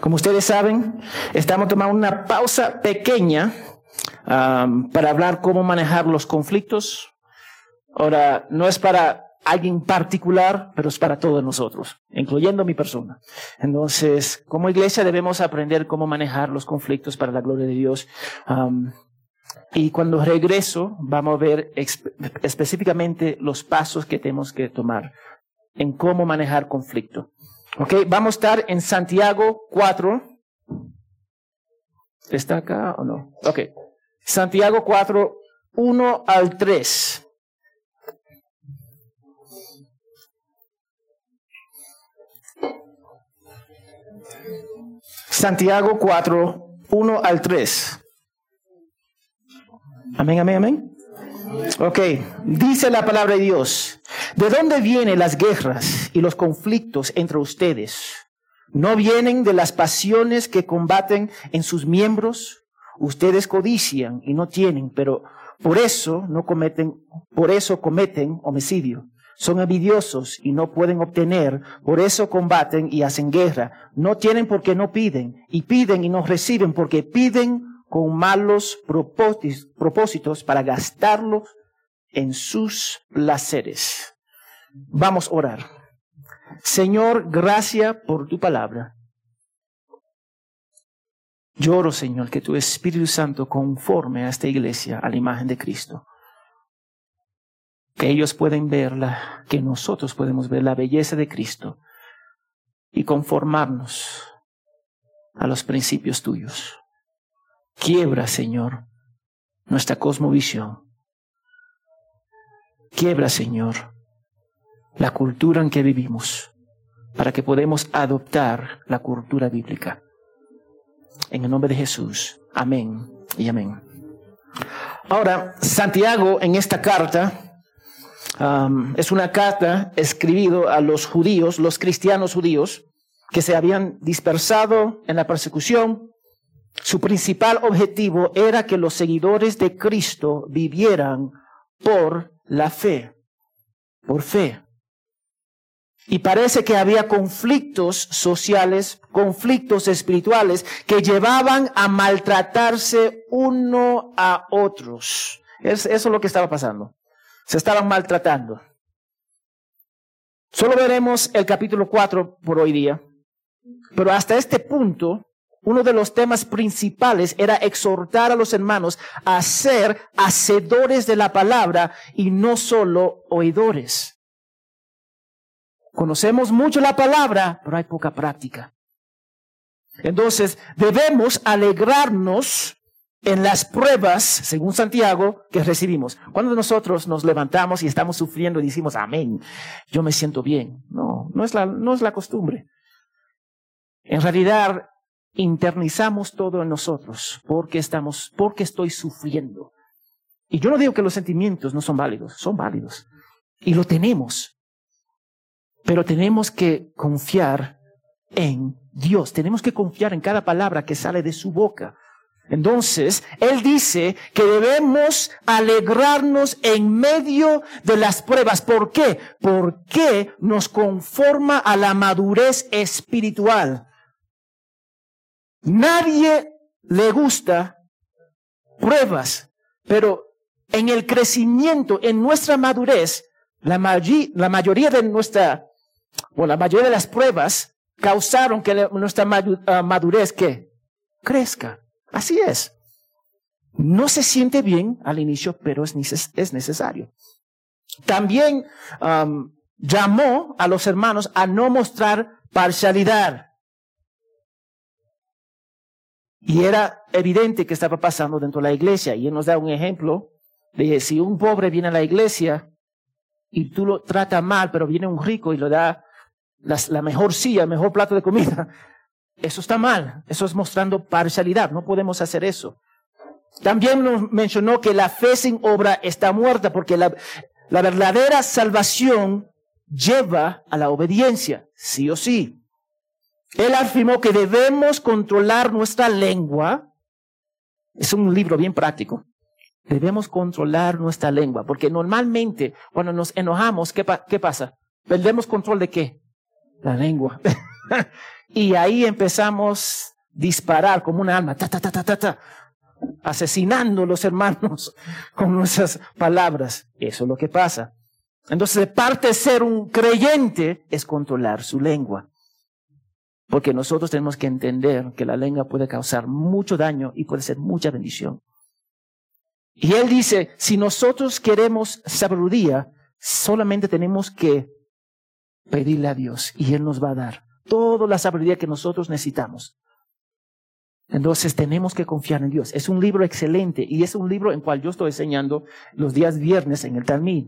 como ustedes saben, estamos tomando una pausa pequeña para hablar cómo manejar los conflictos. Ahora, no es para alguien particular, pero es para todos nosotros, incluyendo mi persona. Entonces, como iglesia debemos aprender cómo manejar los conflictos para la gloria de Dios. y cuando regreso, vamos a ver específicamente los pasos que tenemos que tomar en cómo manejar conflicto. Ok, vamos a estar en Santiago 4. ¿Está acá o no? Ok. Santiago 4, 1 al 3. Santiago 4, 1 al 3. Amén, amén, amén. Ok, dice la palabra de Dios. ¿De dónde vienen las guerras y los conflictos entre ustedes? ¿No vienen de las pasiones que combaten en sus miembros? Ustedes codician y no tienen, pero por eso no cometen, por eso cometen homicidio. Son envidiosos y no pueden obtener, por eso combaten y hacen guerra. No tienen porque no piden, y piden y no reciben porque piden con malos propósitos para gastarlos en sus placeres. Vamos a orar. Señor, gracias por tu palabra. Lloro, Señor, que tu Espíritu Santo conforme a esta iglesia a la imagen de Cristo. Que ellos pueden verla, que nosotros podemos ver la belleza de Cristo y conformarnos a los principios tuyos. Quiebra, Señor, nuestra cosmovisión. Quiebra, Señor, la cultura en que vivimos para que podamos adoptar la cultura bíblica. En el nombre de Jesús. Amén y amén. Ahora, Santiago en esta carta um, es una carta escribida a los judíos, los cristianos judíos, que se habían dispersado en la persecución su principal objetivo era que los seguidores de Cristo vivieran por la fe, por fe. Y parece que había conflictos sociales, conflictos espirituales que llevaban a maltratarse uno a otros. eso es lo que estaba pasando. Se estaban maltratando. Solo veremos el capítulo 4 por hoy día. Pero hasta este punto, uno de los temas principales era exhortar a los hermanos a ser hacedores de la palabra y no solo oidores. Conocemos mucho la palabra, pero hay poca práctica. Entonces, debemos alegrarnos en las pruebas, según Santiago, que recibimos. Cuando nosotros nos levantamos y estamos sufriendo y decimos, amén, yo me siento bien. No, no es la, no es la costumbre. En realidad, internizamos todo en nosotros porque estamos, porque estoy sufriendo. Y yo no digo que los sentimientos no son válidos, son válidos. Y lo tenemos. Pero tenemos que confiar en Dios. Tenemos que confiar en cada palabra que sale de su boca. Entonces, Él dice que debemos alegrarnos en medio de las pruebas. ¿Por qué? Porque nos conforma a la madurez espiritual. Nadie le gusta pruebas, pero en el crecimiento, en nuestra madurez, la, la mayoría de nuestra, o la mayoría de las pruebas causaron que nuestra ah, madurez que crezca. Así es. No se siente bien al inicio, pero es, necesario. También llamó a los hermanos a no mostrar parcialidad. Y era evidente que estaba pasando dentro de la iglesia. Y él nos da un ejemplo de si un pobre viene a la iglesia y tú lo tratas mal, pero viene un rico y le da la mejor silla, el mejor plato de comida. Eso está mal. Eso es mostrando parcialidad. No podemos hacer eso. También nos mencionó que la fe sin obra está muerta porque la, la verdadera salvación lleva a la obediencia, sí o sí. Él afirmó que debemos controlar nuestra lengua. Es un libro bien práctico. Debemos controlar nuestra lengua, porque normalmente cuando nos enojamos, ¿qué, pasa? ¿Perdemos control de qué? La lengua. y ahí empezamos a disparar como un alma, ta, ta, ta, ta, ta, ta, asesinando a los hermanos con nuestras palabras. Eso es lo que pasa. Entonces, parte de ser un creyente es controlar su lengua. Porque nosotros tenemos que entender que la lengua puede causar mucho daño y puede ser mucha bendición. Y él dice, si nosotros queremos sabiduría, solamente tenemos que pedirle a Dios y Él nos va a dar toda la sabiduría que nosotros necesitamos. Entonces tenemos que confiar en Dios. Es un libro excelente y es un libro en cual yo estoy enseñando los días viernes en el Talmud.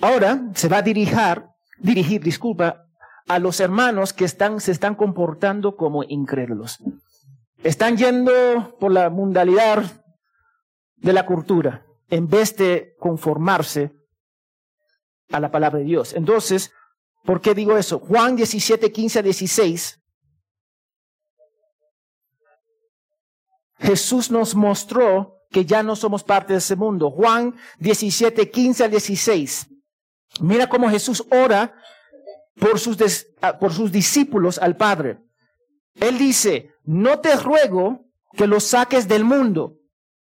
Ahora se va a dirigir, dirigir, disculpa, a los hermanos que están, se están comportando como incrédulos. Están yendo por la mundalidad de la cultura en vez de conformarse a la palabra de Dios. Entonces, ¿por qué digo eso? Juan 17, 15 a 16. Jesús nos mostró que ya no somos parte de ese mundo. Juan 17, 15 a 16. Mira cómo Jesús ora por sus, ah, por sus discípulos al Padre. Él dice, no te ruego que los saques del mundo,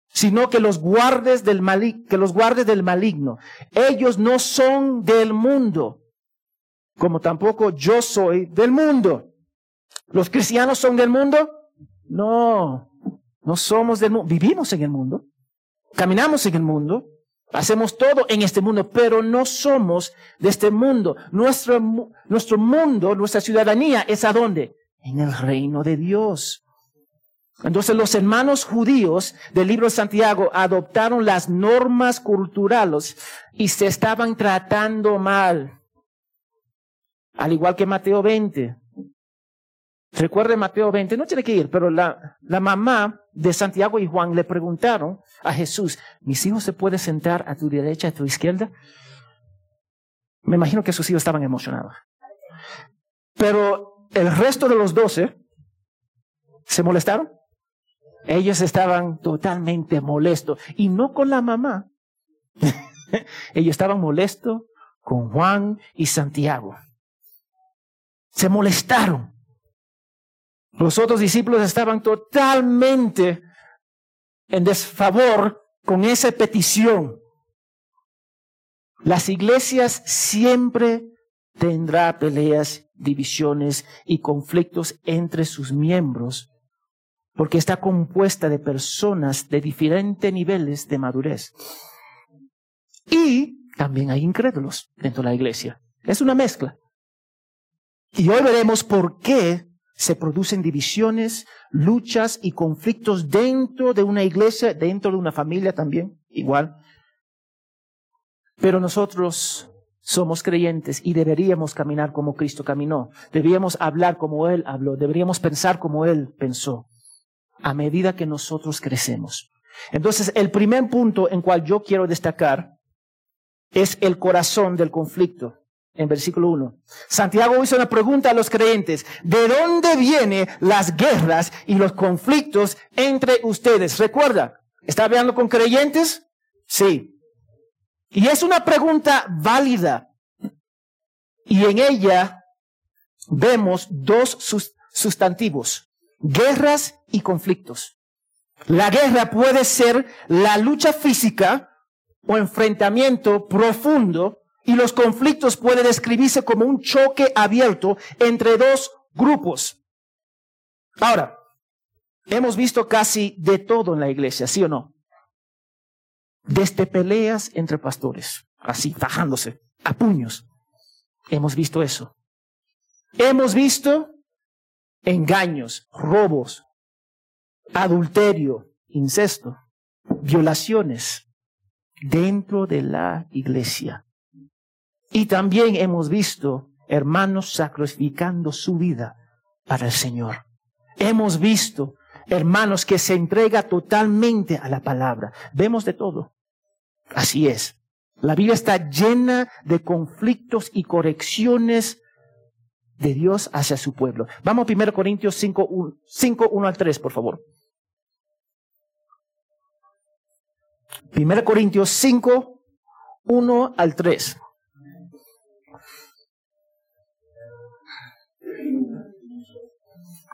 sino que los guardes del que los guardes del maligno. Ellos no son del mundo, como tampoco yo soy del mundo. ¿Los cristianos son del mundo? No, no somos del mundo. Vivimos en el mundo, caminamos en el mundo, hacemos todo en este mundo, pero no somos de este mundo. Nuestro, nuestro mundo, nuestra ciudadanía es a dónde? En el reino de Dios. Entonces los hermanos judíos del libro de Santiago adoptaron las normas culturales y se estaban tratando mal. Al igual que Mateo 20. Recuerde Mateo 20, no tiene que ir, pero la, la mamá de Santiago y Juan le preguntaron a Jesús, ¿mis hijos se pueden sentar a tu derecha, a tu izquierda? Me imagino que sus hijos estaban emocionados. Pero el resto de los doce se molestaron ellos estaban totalmente molestos y no con la mamá. Ellos estaban molestos con Juan y Santiago. Se molestaron. Los otros discípulos estaban totalmente en desfavor con esa petición. Las iglesias siempre tendrá peleas, divisiones y conflictos entre sus miembros porque está compuesta de personas de diferentes niveles de madurez. Y también hay incrédulos dentro de la iglesia. Es una mezcla. Y hoy veremos por qué se producen divisiones, luchas y conflictos dentro de una iglesia, dentro de una familia también, igual. Pero nosotros somos creyentes y deberíamos caminar como Cristo caminó. Deberíamos hablar como Él habló. Deberíamos pensar como Él pensó a medida que nosotros crecemos. Entonces, el primer punto en cual yo quiero destacar es el corazón del conflicto. En versículo 1. Santiago hizo una pregunta a los creyentes. ¿De dónde vienen las guerras y los conflictos entre ustedes? Recuerda, ¿está hablando con creyentes? Sí. Y es una pregunta válida. Y en ella vemos dos sustantivos guerras y conflictos. La guerra puede ser la lucha física o enfrentamiento profundo y los conflictos pueden describirse como un choque abierto entre dos grupos. Ahora, hemos visto casi de todo en la iglesia, ¿sí o no? Desde peleas entre pastores, así, fajándose, a puños. Hemos visto eso. Hemos visto engaños, robos, adulterio, incesto, violaciones dentro de la iglesia. Y también hemos visto hermanos sacrificando su vida para el Señor. Hemos visto hermanos que se entrega totalmente a la palabra. Vemos de todo. Así es. La Biblia está llena de conflictos y correcciones de Dios hacia su pueblo. Vamos a 1 Corintios 5, 1, al 3, por favor. 1 Corintios 5, 1 al 3.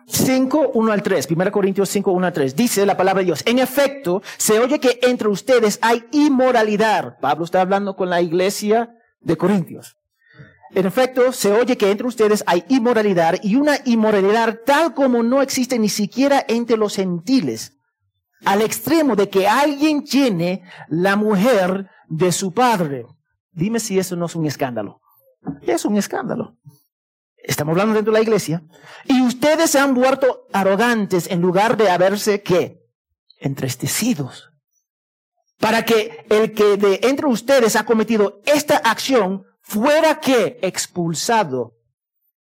5, 1 al 3, 1 Corintios 5, 1 al 3, dice la palabra de Dios, en efecto, se oye que entre ustedes hay inmoralidad. Pablo está hablando con la iglesia de Corintios. En efecto, se oye que entre ustedes hay inmoralidad y una inmoralidad tal como no existe ni siquiera entre los gentiles, al extremo de que alguien llene la mujer de su padre. Dime si eso no es un escándalo. Es un escándalo. Estamos hablando dentro de la iglesia. Y ustedes se han vuelto arrogantes en lugar de haberse, ¿qué? Entristecidos. Para que el que de entre ustedes ha cometido esta acción fuera que expulsado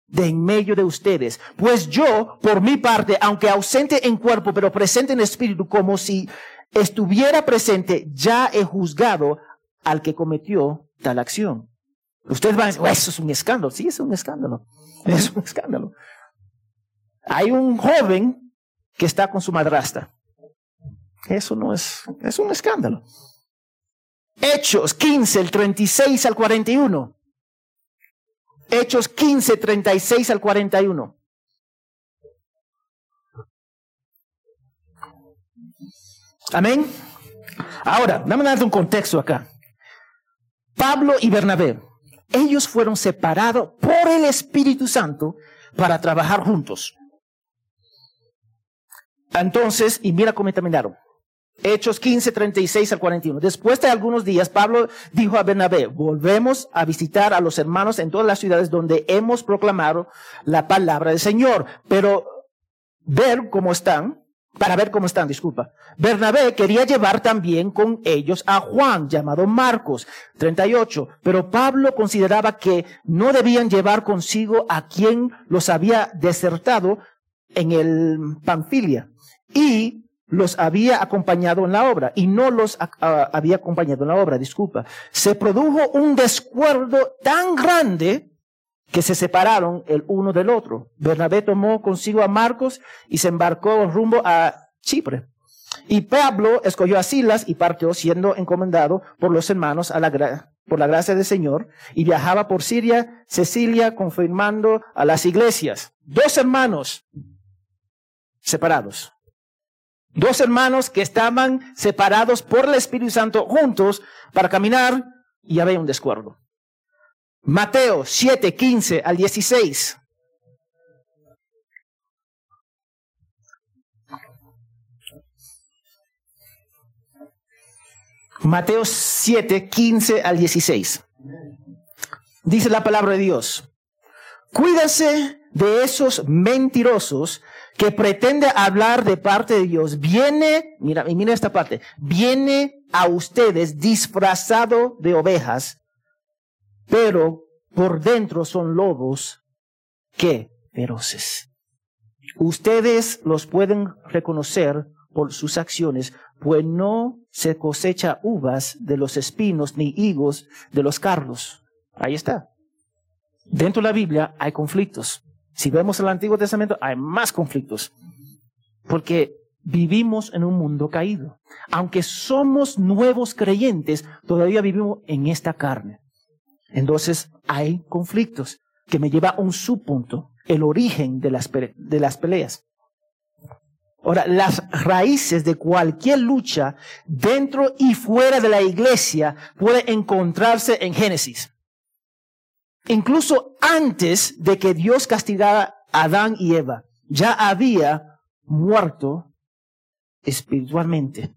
de en medio de ustedes. Pues yo, por mi parte, aunque ausente en cuerpo, pero presente en espíritu, como si estuviera presente, ya he juzgado al que cometió tal acción. Ustedes van a decir, eso es un escándalo. Sí, es un escándalo. Es un escándalo. Hay un joven que está con su madrastra. Eso no es, un escándalo. Hechos 15, el 36 al 41. Hechos 15, 36 al 41. Amén. Ahora, dame un contexto acá. Pablo y Bernabé, ellos fueron separados por el Espíritu Santo para trabajar juntos. Entonces, y mira cómo terminaron. Hechos 15, 36 al 41. Después de algunos días, Pablo dijo a Bernabé, volvemos a visitar a los hermanos en todas las ciudades donde hemos proclamado la palabra del Señor, pero ver cómo están, para ver cómo están, disculpa. Bernabé quería llevar también con ellos a Juan, llamado Marcos, 38, pero Pablo consideraba que no debían llevar consigo a quien los había desertado en el Panfilia. Y los había acompañado en la obra y no los había acompañado en la obra, disculpa. Se produjo un descuerdo tan grande que se separaron el uno del otro. Bernabé tomó consigo a Marcos y se embarcó rumbo a Chipre. Y Pablo escogió a Silas y partió siendo encomendado por los hermanos a la por la gracia del Señor y viajaba por Siria, Cecilia, confirmando a las iglesias. Dos hermanos separados. Dos hermanos que estaban separados por el Espíritu Santo juntos para caminar y había un descuerdo. Mateo 7, 15 al 16. Mateo 7, 15 al 16. Dice la palabra de Dios. Cuídase de esos mentirosos que pretende hablar de parte de Dios, viene, mira, y mira esta parte, viene a ustedes disfrazado de ovejas, pero por dentro son lobos que feroces. Ustedes los pueden reconocer por sus acciones, pues no se cosecha uvas de los espinos ni higos de los carlos. Ahí está. Dentro de la Biblia hay conflictos. Si vemos el Antiguo Testamento, hay más conflictos. Porque vivimos en un mundo caído. Aunque somos nuevos creyentes, todavía vivimos en esta carne. Entonces hay conflictos que me lleva a un subpunto, el origen de las, de las peleas. Ahora, las raíces de cualquier lucha dentro y fuera de la iglesia puede encontrarse en Génesis. Incluso antes de que Dios castigara a Adán y Eva, ya había muerto espiritualmente.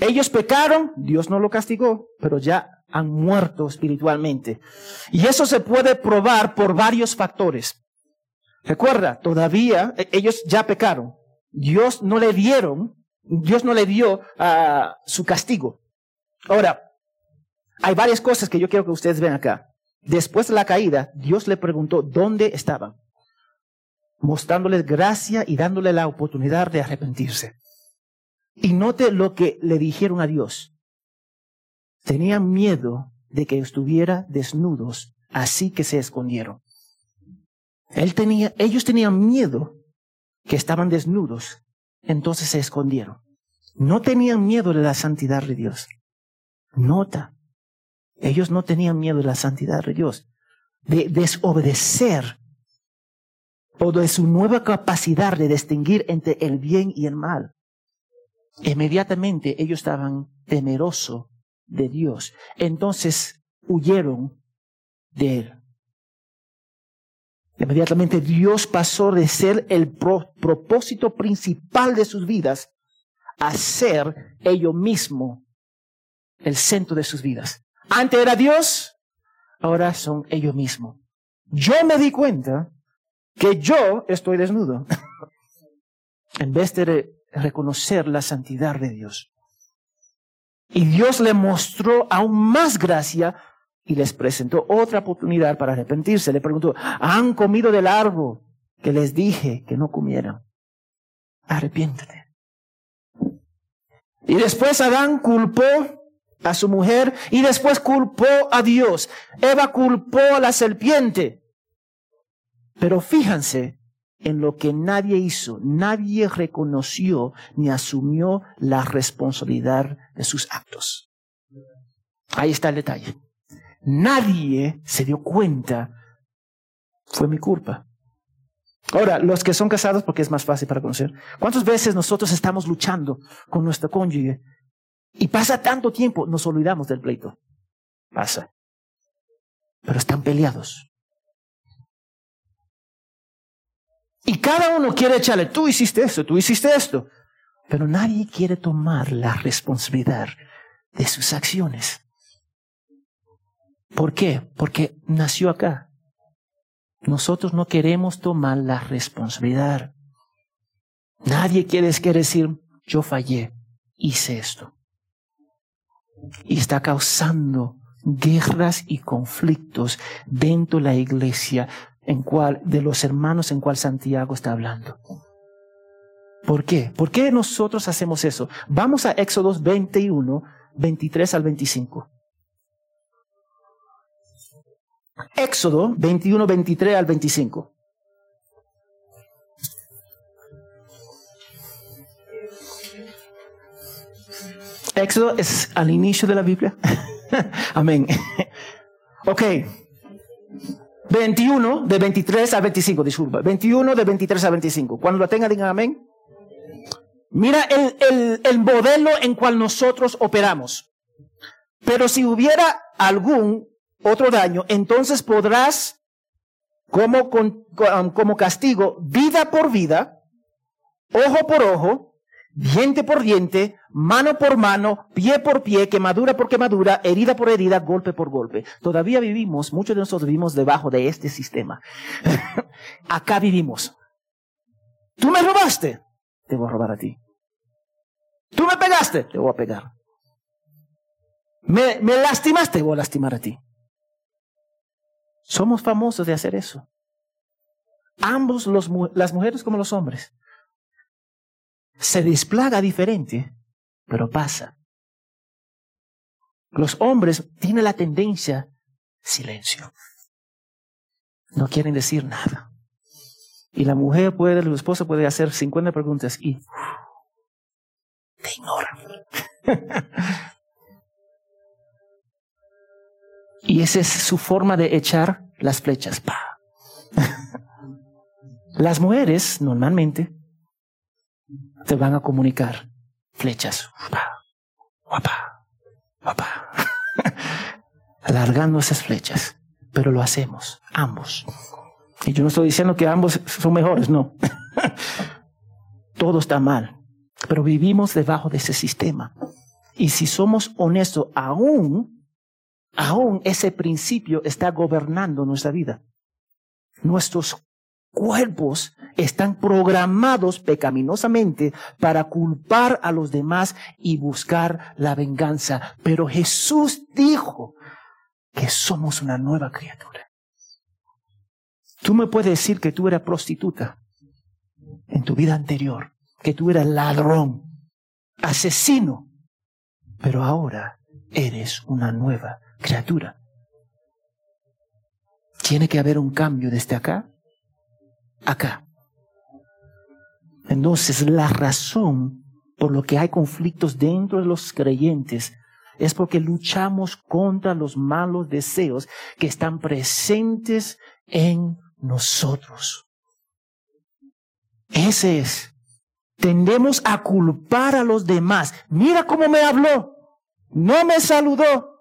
Ellos pecaron, Dios no lo castigó, pero ya han muerto espiritualmente. Y eso se puede probar por varios factores. Recuerda, todavía e, ellos ya pecaron. Dios no le dieron, Dios no le dio ah, su castigo. Ahora, hay varias cosas que yo quiero que ustedes vean acá. Después de la caída, Dios le preguntó dónde estaban, mostrándoles gracia y dándole la oportunidad de arrepentirse. Y note lo que le dijeron a Dios. Tenían miedo de que estuviera desnudos, así que se escondieron. Él tenía, ellos tenían miedo que estaban desnudos, entonces se escondieron. No tenían miedo de la santidad de Dios. Nota, ellos no tenían miedo de la santidad de Dios, de desobedecer o de su nueva capacidad de distinguir entre el bien y el mal. Inmediatamente ellos estaban temerosos de Dios. Entonces huyeron de él. Inmediatamente Dios pasó de ser el propósito principal de sus vidas a ser ellos mismos el centro de sus vidas. Antes era Dios, ahora son ellos mismos. Yo me di cuenta que yo estoy desnudo en vez de reconocer la santidad de Dios. Y Dios le mostró aún más gracia y les presentó otra oportunidad para arrepentirse. Le preguntó, ¿han comido del árbol que les dije que no comieran? Arrepiéntete. Y después Adán culpó a su mujer y después culpó a Dios. Eva culpó a la serpiente. Pero fíjense en lo que nadie hizo. Nadie reconoció ni asumió la responsabilidad de sus actos. Ahí está el detalle. Nadie se dio cuenta. Fue mi culpa. Ahora, los que son casados, porque es más fácil para conocer, ¿cuántas veces nosotros estamos luchando con nuestro cónyuge y pasa tanto tiempo, nos olvidamos del pleito? Pasa. Pero están peleados. Y cada uno quiere echarle, tú hiciste esto, tú hiciste esto. Pero nadie quiere tomar la responsabilidad de sus acciones. ¿Por qué? Porque nació acá. Nosotros no queremos tomar la responsabilidad. Nadie quiere decir, yo fallé, hice esto. Y está causando guerras y conflictos dentro de la iglesia en cual, de los hermanos en cual Santiago está hablando. ¿Por qué? ¿Por qué nosotros hacemos eso? Vamos a Éxodos 21, 23 al 25. Éxodo 21, 23 al 25. Éxodo es al inicio de la Biblia. Amén. ok. 21 de 23 a 25, disculpa. 21 de 23 a 25. Cuando lo tenga, digan amén. Mira el, el, el modelo en cual nosotros operamos. Pero si hubiera algún otro daño, entonces podrás, como, como castigo, vida por vida, ojo por ojo, diente por diente, mano por mano, pie por pie, quemadura por quemadura, herida por herida, golpe por golpe. Todavía vivimos, muchos de nosotros vivimos debajo de este sistema. Acá vivimos. Tú me robaste, te voy a robar a ti. Tú me pegaste, te voy a pegar. Me, me lastimaste, te voy a lastimar a ti. Somos famosos de hacer eso. Ambos, los, las mujeres como los hombres se desplaga diferente, pero pasa. Los hombres tienen la tendencia silencio. No quieren decir nada. Y la mujer puede, la esposa puede hacer 50 preguntas y te ignoran. y esa es su forma de echar las flechas. Las mujeres normalmente te van a comunicar flechas. Guapa, guapa, Alargando esas flechas. Pero lo hacemos, ambos. Y yo no estoy diciendo que ambos son mejores, no. Todo está mal. Pero vivimos debajo de ese sistema. Y si somos honestos, aún, aún ese principio está gobernando nuestra vida. Nuestros cuerpos están programados pecaminosamente para culpar a los demás y buscar la venganza. Pero Jesús dijo que somos una nueva criatura. Tú me puedes decir que tú eras prostituta en tu vida anterior, que tú eras ladrón, asesino, pero ahora eres una nueva criatura. Tiene que haber un cambio desde acá acá. Entonces, la razón por lo que hay conflictos dentro de los creyentes es porque luchamos contra los malos deseos que están presentes en nosotros. Ese es. Tendemos a culpar a los demás. Mira cómo me habló. No me saludó.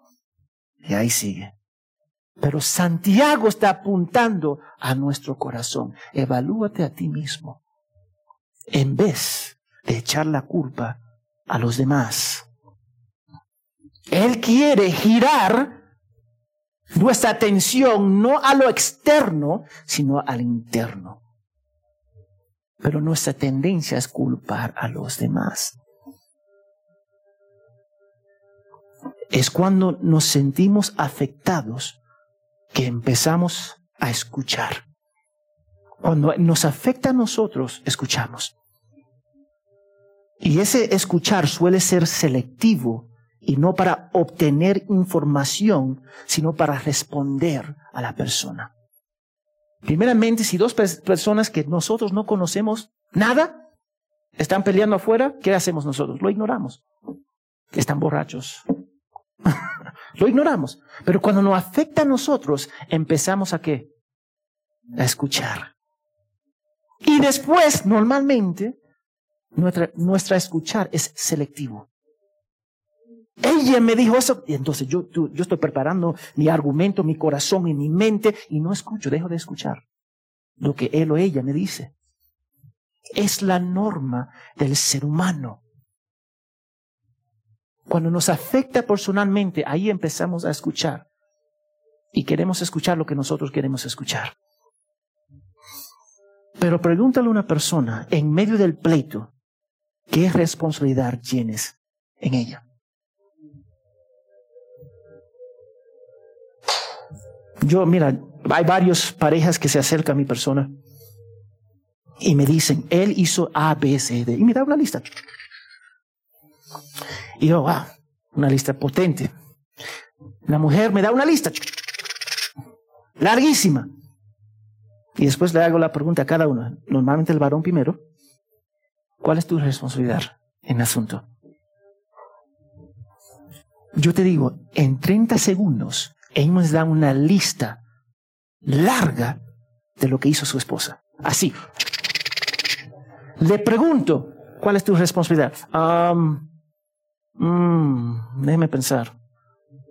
Y ahí sigue. Pero Santiago está apuntando a nuestro corazón. Evalúate a ti mismo. En vez de echar la culpa a los demás. Él quiere girar nuestra atención no a lo externo, sino al interno. Pero nuestra tendencia es culpar a los demás. Es cuando nos sentimos afectados que empezamos a escuchar. Cuando nos afecta a nosotros, escuchamos. Y ese escuchar suele ser selectivo y no para obtener información, sino para responder a la persona. Primeramente, si dos personas que nosotros no conocemos nada están peleando afuera, ¿qué hacemos nosotros? Lo ignoramos. Están borrachos. Lo ignoramos. Pero cuando nos afecta a nosotros, empezamos a qué? A escuchar. Y después, normalmente, nuestra, nuestra escuchar es selectivo. Ella me dijo eso, y entonces yo, yo estoy preparando mi argumento, mi corazón y mi mente, y no escucho, dejo de escuchar lo que él o ella me dice. Es la norma del ser humano. Cuando nos afecta personalmente, ahí empezamos a escuchar. Y queremos escuchar lo que nosotros queremos escuchar. Pero pregúntale a una persona en medio del pleito, ¿qué responsabilidad tienes en ella? Yo, mira, hay varias parejas que se acercan a mi persona y me dicen, él hizo A, B, C, D. Y me da una lista. Y yo, wow, una lista potente. La mujer me da una lista. Larguísima. Y después le hago la pregunta a cada uno. Normalmente el varón primero. ¿Cuál es tu responsabilidad en el asunto? Yo te digo, en 30 segundos él nos da una lista larga de lo que hizo su esposa. Así. Le pregunto, ¿cuál es tu responsabilidad? Déjeme pensar.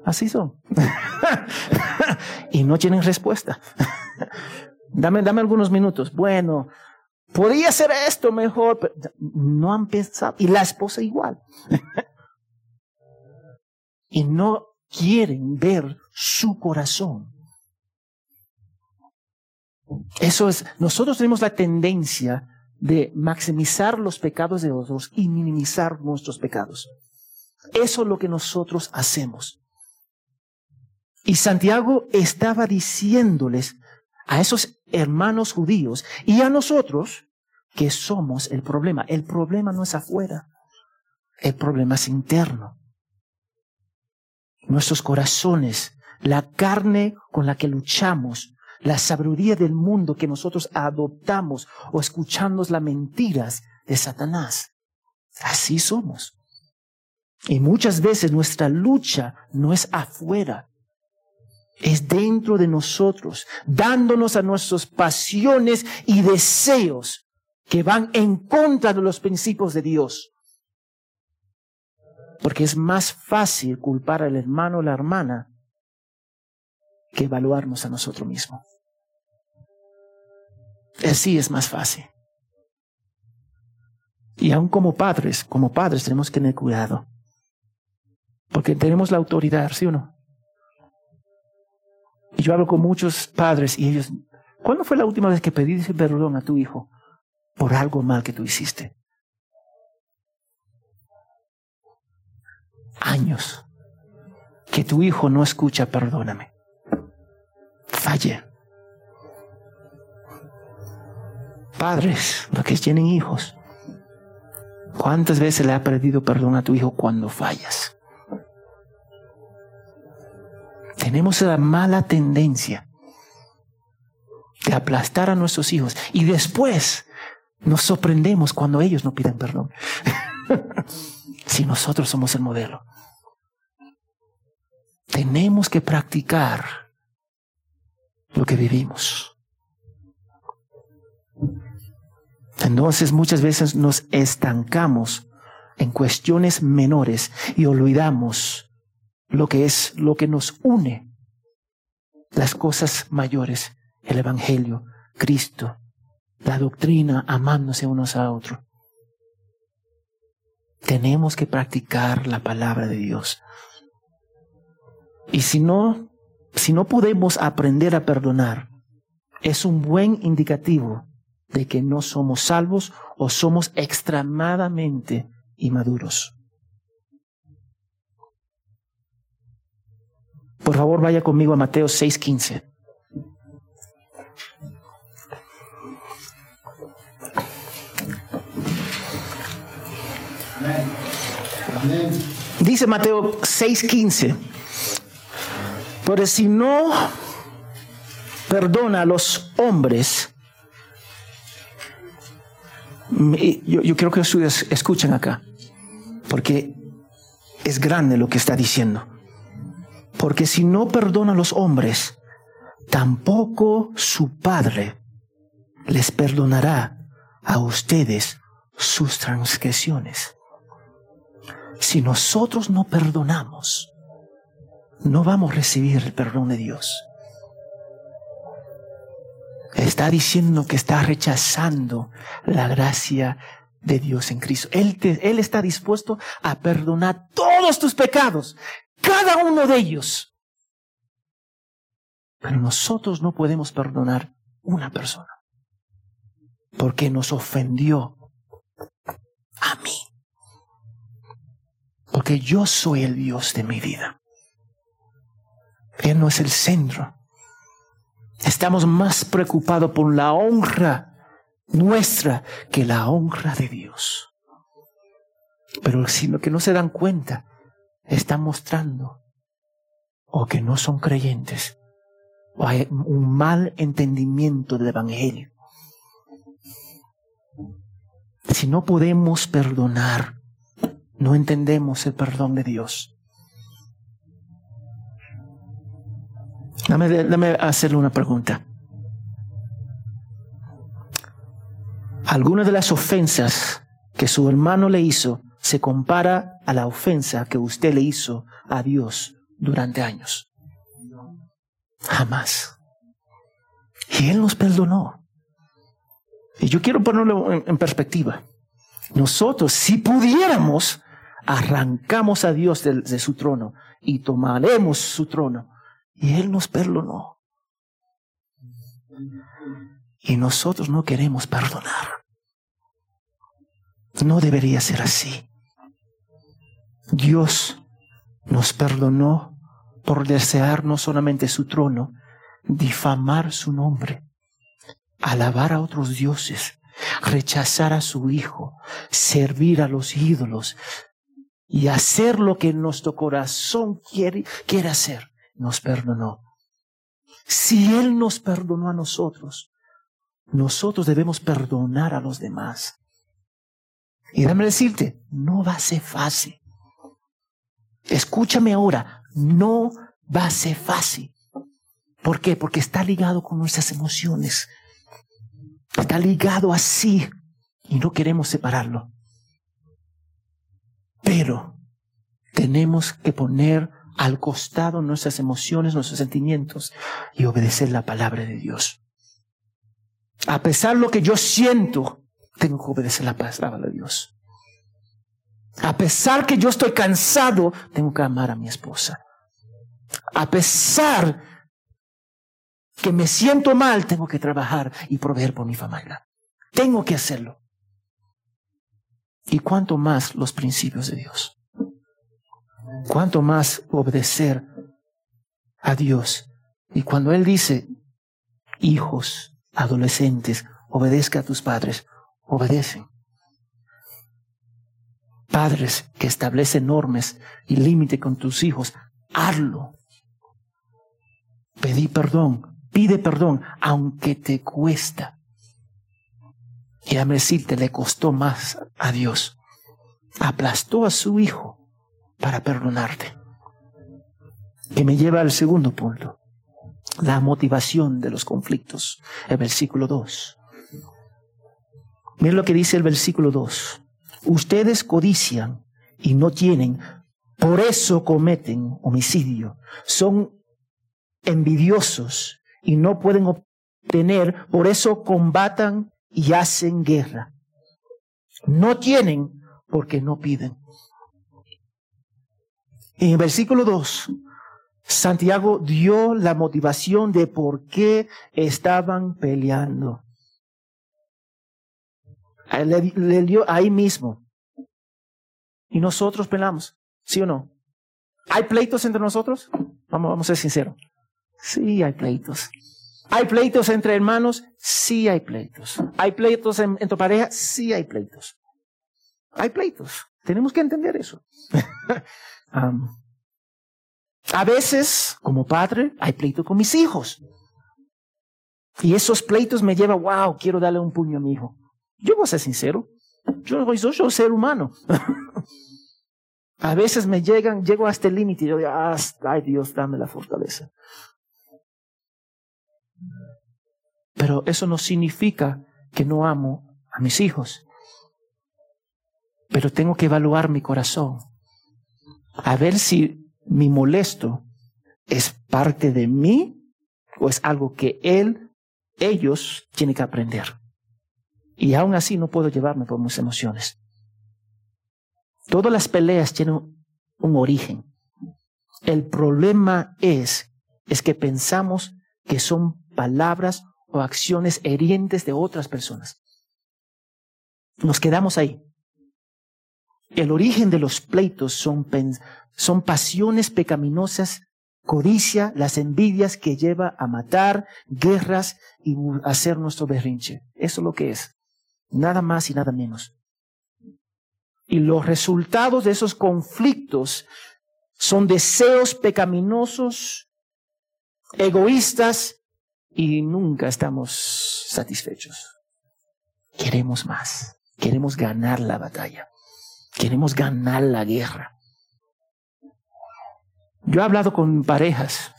Así son. y no tienen respuesta. dame, dame algunos minutos. Bueno, podría ser esto mejor, pero no han pensado. Y la esposa igual. y no quieren ver su corazón. Eso es, nosotros tenemos la tendencia de maximizar los pecados de otros y minimizar nuestros pecados. Eso es lo que nosotros hacemos. Y Santiago estaba diciéndoles a esos hermanos judíos y a nosotros que somos el problema. El problema no es afuera, el problema es interno nuestros corazones, la carne con la que luchamos, la sabiduría del mundo que nosotros adoptamos o escuchamos las mentiras de Satanás. Así somos. Y muchas veces nuestra lucha no es afuera, es dentro de nosotros, dándonos a nuestras pasiones y deseos que van en contra de los principios de Dios. Porque es más fácil culpar al hermano o la hermana que evaluarnos a nosotros mismos. Así es más fácil. Y aún como padres, como padres tenemos que tener cuidado. Porque tenemos la autoridad, ¿sí o no? Y yo hablo con muchos padres y ellos, ¿cuándo fue la última vez que pediste perdón a tu hijo por algo mal que tú hiciste? años que tu hijo no escucha, perdóname. Falle. Padres, los que tienen hijos, ¿cuántas veces le ha perdido perdón a tu hijo cuando fallas? Tenemos la mala tendencia de aplastar a nuestros hijos y después nos sorprendemos cuando ellos no piden perdón. si nosotros somos el modelo. Tenemos que practicar lo que vivimos. Entonces muchas veces nos estancamos en cuestiones menores y olvidamos lo que es lo que nos une, las cosas mayores, el Evangelio, Cristo, la doctrina, amándose unos a otros. Tenemos que practicar la palabra de Dios. Y si no, si no podemos aprender a perdonar, es un buen indicativo de que no somos salvos o somos extremadamente inmaduros. Por favor, vaya conmigo a Mateo 6:15. Dice Mateo 6:15, pero si no perdona a los hombres, yo, yo quiero que ustedes escuchen acá, porque es grande lo que está diciendo. Porque si no perdona a los hombres, tampoco su Padre les perdonará a ustedes sus transgresiones. Si nosotros no perdonamos, no vamos a recibir el perdón de Dios. Está diciendo que está rechazando la gracia de Dios en Cristo. Él, él está dispuesto a perdonar todos tus pecados, cada uno de ellos. Pero nosotros no podemos perdonar una persona porque nos ofendió a mí. Porque yo soy el Dios de mi vida. Él no es el centro. Estamos más preocupados por la honra nuestra que la honra de Dios. Pero si lo que no se dan cuenta está mostrando o que no son creyentes o hay un mal entendimiento del Evangelio. Si no podemos perdonar, no entendemos el perdón de Dios. Dame, dame hacerle una pregunta. ¿Alguna de las ofensas que su hermano le hizo se compara a la ofensa que usted le hizo a Dios durante años? Jamás. Y Él nos perdonó. Y yo quiero ponerlo en, perspectiva. Nosotros, si pudiéramos, arrancamos a Dios de, su trono y tomaremos su trono. Y Él nos perdonó. Y nosotros no queremos perdonar. No debería ser así. Dios nos perdonó por desear no solamente su trono, difamar su nombre, alabar a otros dioses, rechazar a su Hijo, servir a los ídolos y hacer lo que nuestro corazón quiere, quiere hacer. Nos perdonó. Si Él nos perdonó a nosotros, nosotros debemos perdonar a los demás. Y déjame decirte, no va a ser fácil. Escúchame ahora, no va a ser fácil. ¿Por qué? Porque está ligado con nuestras emociones. Está ligado así y no queremos separarlo. Pero tenemos que poner al costado nuestras emociones, nuestros sentimientos y obedecer la palabra de Dios. A pesar de lo que yo siento, tengo que obedecer la palabra de Dios. A pesar que yo estoy cansado, tengo que amar a mi esposa. A pesar que me siento mal, tengo que trabajar y proveer por mi familia. Tengo que hacerlo. Y cuanto más los principios de Dios. Cuanto más obedecer a Dios. Y cuando Él dice, hijos, adolescentes, obedezca a tus padres, obedecen padres que establecen normas y límite con tus hijos, hazlo. Pedí perdón, pide perdón, aunque te cuesta. Y a decirte, le costó más a Dios. Aplastó a su hijo para perdonarte. Que me lleva al segundo punto, la motivación de los conflictos, el versículo 2. Miren lo que dice el versículo 2. Ustedes codician y no tienen, por eso cometen homicidio. Son envidiosos y no pueden obtener, por eso combatan y hacen guerra. No tienen porque no piden. En el versículo 2, Santiago dio la motivación de por qué estaban peleando. Le, dio ahí mismo. Y nosotros peleamos, ¿sí o no? ¿Hay pleitos entre nosotros? Vamos, vamos a ser sinceros. Sí, hay pleitos. ¿Hay pleitos entre hermanos? Sí hay pleitos. ¿Hay pleitos en, tu pareja? Sí hay pleitos. Hay pleitos. Tenemos que entender eso. a veces, como padre, hay pleitos con mis hijos. Y esos pleitos me llevan, wow, quiero darle un puño a mi hijo. Yo voy a ser sincero. Yo soy, soy ser humano. a veces me llegan, llego hasta el límite y yo digo, ay Dios, dame la fortaleza. Pero eso no significa que no amo a mis hijos. Pero tengo que evaluar mi corazón. A ver si mi molesto es parte de mí o es algo que él, ellos tienen que aprender. Y aún así no puedo llevarme por mis emociones. Todas las peleas tienen un origen. El problema es, es que pensamos que son palabras o acciones herientes de otras personas. Nos quedamos ahí. El origen de los pleitos son, son pasiones pecaminosas, codicia, las envidias que lleva a matar, guerras y hacer nuestro berrinche. Eso es lo que es. Nada más y nada menos. Y los resultados de esos conflictos son deseos pecaminosos, egoístas y nunca estamos satisfechos. Queremos más. Queremos ganar la batalla. Queremos ganar la guerra. Yo he hablado con parejas,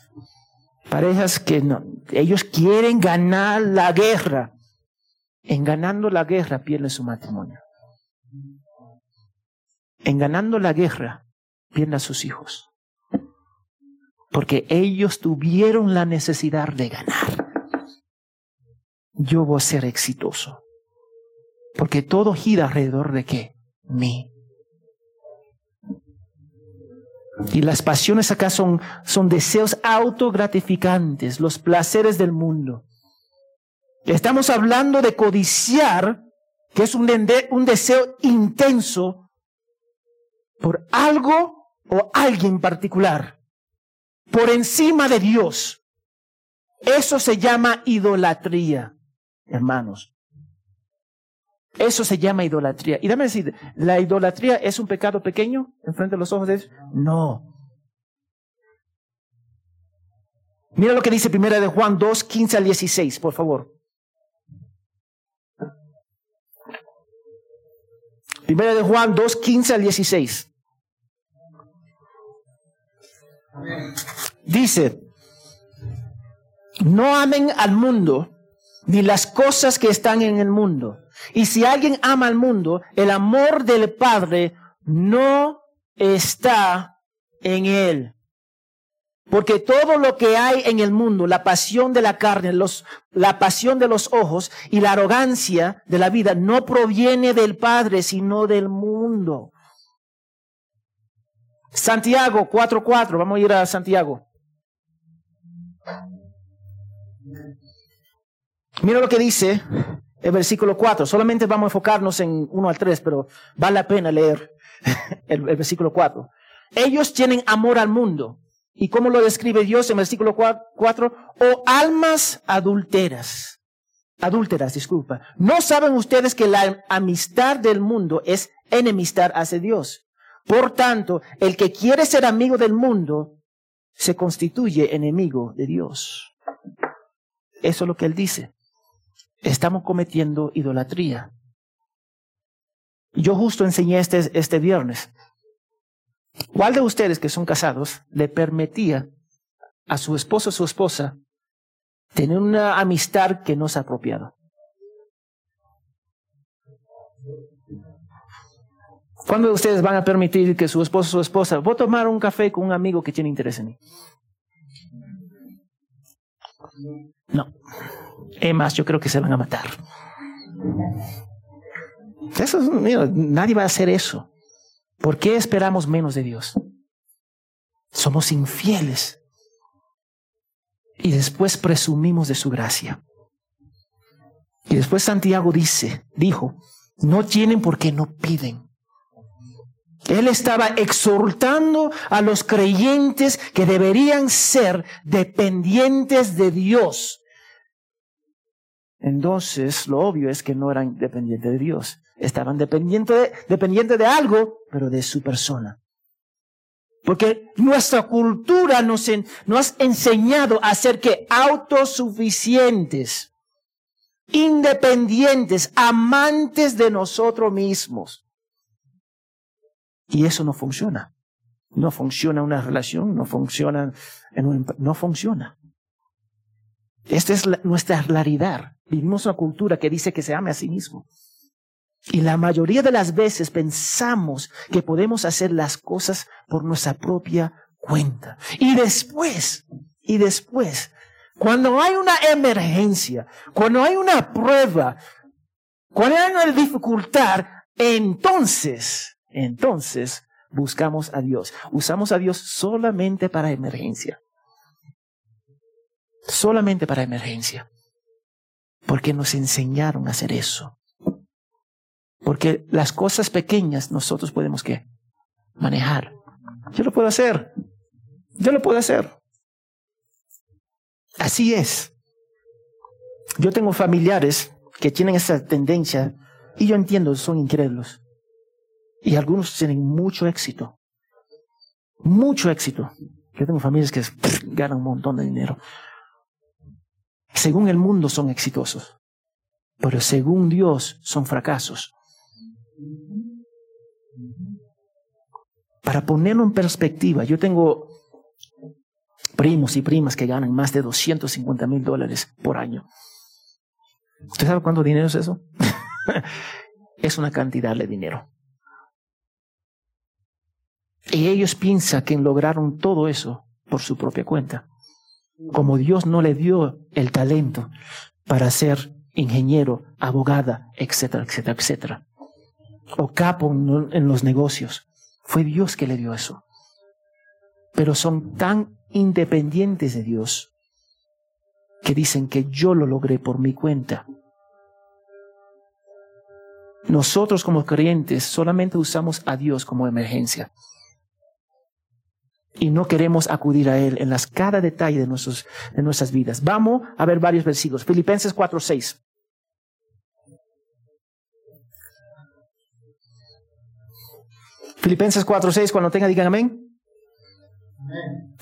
parejas que no, ellos quieren ganar la guerra. En ganando la guerra pierden su matrimonio. En ganando la guerra pierden a sus hijos. Porque ellos tuvieron la necesidad de ganar yo voy a ser exitoso. Porque todo gira alrededor de qué? Mí. Y las pasiones acá son, son deseos autogratificantes, los placeres del mundo. Estamos hablando de codiciar, que es un, deseo intenso por algo o alguien particular, por encima de Dios. Eso se llama idolatría hermanos. Eso se llama idolatría. Y dame decir, ¿la idolatría es un pecado pequeño en frente de los ojos de Dios? No. Mira lo que dice primera de Juan 2, 15 al 16, por favor. Primera de Juan 2, 15 al 16. Dice, no amen al mundo ni las cosas que están en el mundo. Y si alguien ama al mundo, el amor del Padre no está en él. Porque todo lo que hay en el mundo, la pasión de la carne, los, la pasión de los ojos y la arrogancia de la vida, no proviene del Padre, sino del mundo. Santiago 4.4, vamos a ir a Santiago. Mira lo que dice el versículo 4. Solamente vamos a enfocarnos en 1 al 3, pero vale la pena leer el, versículo 4. Ellos tienen amor al mundo. ¿Y cómo lo describe Dios en versículo 4? O almas adulteras. Adúlteras, disculpa. ¿No saben ustedes que la amistad del mundo es enemistad hacia Dios? Por tanto, el que quiere ser amigo del mundo se constituye enemigo de Dios. Eso es lo que él dice estamos cometiendo idolatría. Yo justo enseñé este, este viernes. ¿Cuál de ustedes que son casados le permitía a su esposo o su esposa tener una amistad que no es apropiada? ¿Cuándo ustedes van a permitir que su esposo o su esposa, voy a tomar un café con un amigo que tiene interés en mí? No. Es más, yo creo que se van a matar. Eso, nadie va a hacer eso. ¿Por qué esperamos menos de Dios? Somos infieles. Y después presumimos de su gracia. Y después Santiago dice, dijo, no tienen porque no piden. Él estaba exhortando a los creyentes que deberían ser dependientes de Dios. Entonces, lo obvio es que no eran dependientes de Dios. Estaban dependientes de, de algo, pero de su persona. Porque nuestra cultura nos, nos ha enseñado a ser que autosuficientes, independientes, amantes de nosotros mismos. Y eso no funciona. No funciona una relación, no funciona, en un, no funciona. Esta es nuestra realidad. Vivimos una cultura que dice que se ame a sí mismo. Y la mayoría de las veces pensamos que podemos hacer las cosas por nuestra propia cuenta. Y después, y después, cuando hay una emergencia, cuando hay una prueba, cuando hay una dificultad, entonces, entonces buscamos a Dios. Usamos a Dios solamente para emergencia. Solamente para emergencia. Porque nos enseñaron a hacer eso. Porque las cosas pequeñas nosotros podemos? Manejar. Yo lo puedo hacer. Yo lo puedo hacer. Así es. Yo tengo familiares que tienen esa tendencia y yo entiendo, son incrédulos. Y algunos tienen mucho éxito. Mucho éxito. Yo tengo familias que ganan un montón de dinero. Según el mundo son exitosos, pero según Dios son fracasos. Para ponerlo en perspectiva, yo tengo primos y primas que ganan más de 250 mil dólares por año. ¿Usted sabe cuánto dinero es eso? es una cantidad de dinero. Y ellos piensan que lograron todo eso por su propia cuenta. Como Dios no le dio el talento para ser ingeniero, abogada, etcétera, etcétera, etcétera. O capo en los negocios. Fue Dios que le dio eso. Pero son tan independientes de Dios que dicen que yo lo logré por mi cuenta. Nosotros como creyentes solamente usamos a Dios como emergencia. Y no queremos acudir a Él en las cada detalle de, nuestros, de nuestras vidas. Vamos a ver varios versículos. Filipenses 4:6. Filipenses 4:6, cuando tenga, digan amén.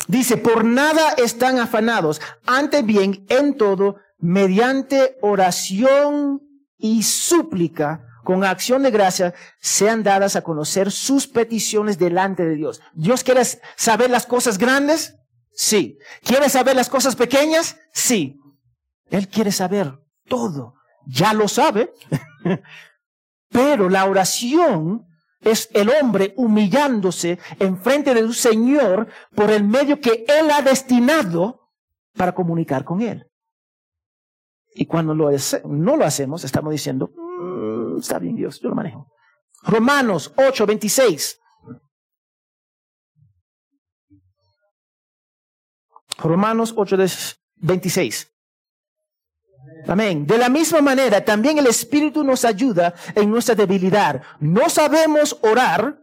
Dice, por nada están afanados, antes bien, en todo, mediante oración y súplica, con acción de gracia, sean dadas a conocer sus peticiones delante de Dios. ¿Dios quiere saber las cosas grandes? Sí. ¿Quiere saber las cosas pequeñas? Sí. Él quiere saber todo. Ya lo sabe. Pero la oración es el hombre humillándose en frente de su Señor por el medio que Él ha destinado para comunicar con Él. Y cuando no lo hacemos, estamos diciendo, mm, está bien Dios, yo lo manejo. Romanos 8, 26. Romanos 8, 26. Amén. De la misma manera, también el Espíritu nos ayuda en nuestra debilidad. No sabemos orar,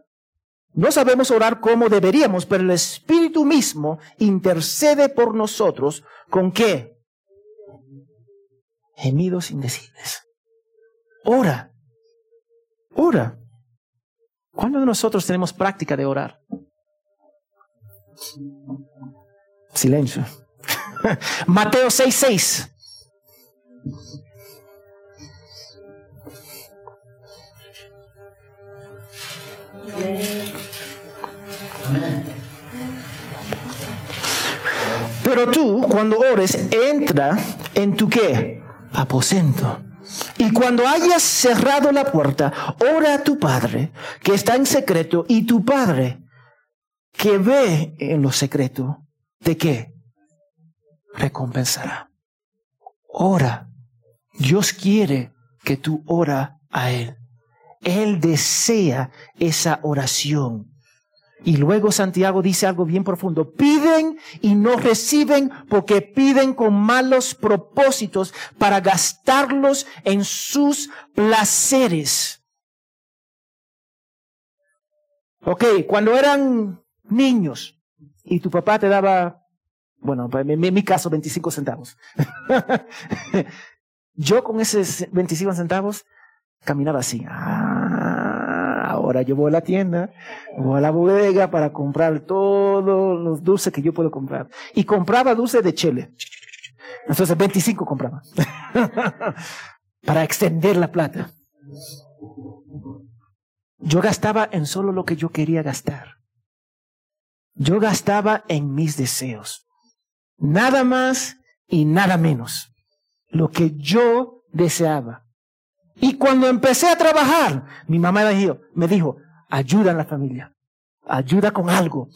no sabemos orar como deberíamos, pero el Espíritu mismo intercede por nosotros con qué? Gemidos indecibles. Ora. Ora. ¿Cuándo nosotros tenemos práctica de orar? Silencio. Mateo 6:6. 6. Pero tú, cuando ores, entra en tu qué? Aposento. Y cuando hayas cerrado la puerta, ora a tu Padre que está en secreto y tu Padre que ve en lo secreto, ¿de qué? Recompensará. Ora. Dios quiere que tú ora a Él. Él desea esa oración. Y luego Santiago dice algo bien profundo. Piden y no reciben porque piden con malos propósitos para gastarlos en sus placeres. Ok, cuando eran niños y tu papá te daba, bueno, en mi caso 25 centavos. Yo con esos 25 centavos caminaba así. Ah, ahora yo voy a la tienda, voy a la bodega para comprar todos los dulces que yo puedo comprar. Y compraba dulces de chile. Entonces 25 compraba. para extender la plata. Yo gastaba en solo lo que yo quería gastar. Yo gastaba en mis deseos. Nada más y nada menos. Lo que yo deseaba. Y cuando empecé a trabajar, mi mamá me dijo, me ayuda en la familia, ayuda con algo.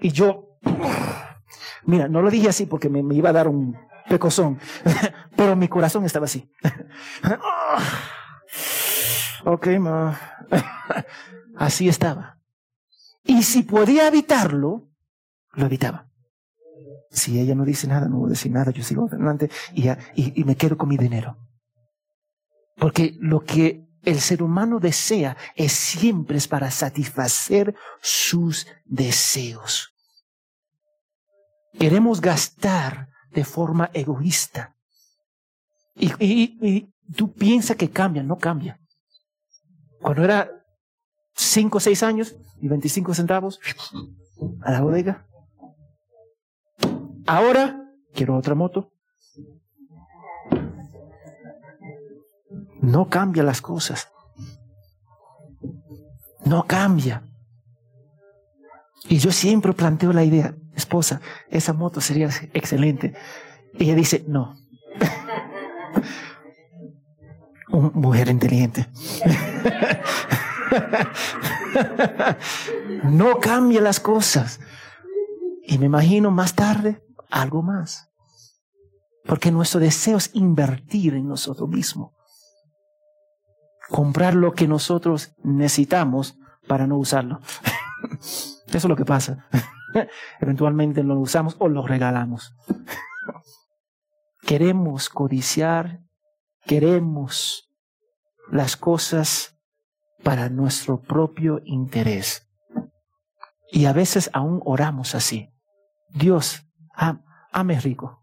Y yo, mira, no lo dije así porque me, iba a dar un pecozón, pero mi corazón estaba así. ok, ma. así estaba. Y si podía evitarlo, lo evitaba. Si ella no dice nada, no voy a decir nada, yo sigo adelante y, me quedo con mi dinero. Porque lo que el ser humano desea es siempre es para satisfacer sus deseos. Queremos gastar de forma egoísta. Y, y, tú piensas que cambia, no cambia. Cuando era cinco o seis años y 25 centavos a la bodega. Ahora quiero otra moto. no cambia las cosas. No cambia. Y yo siempre planteo la idea, esposa, esa moto sería excelente. Y ella dice, no. Una mujer inteligente. no cambia las cosas. Y me imagino más tarde algo más. Porque nuestro deseo es invertir en nosotros mismos comprar lo que nosotros necesitamos para no usarlo. Eso es lo que pasa. Eventualmente lo usamos o lo regalamos. Queremos codiciar, queremos las cosas para nuestro propio interés. Y a veces aún oramos así. Dios, ame rico.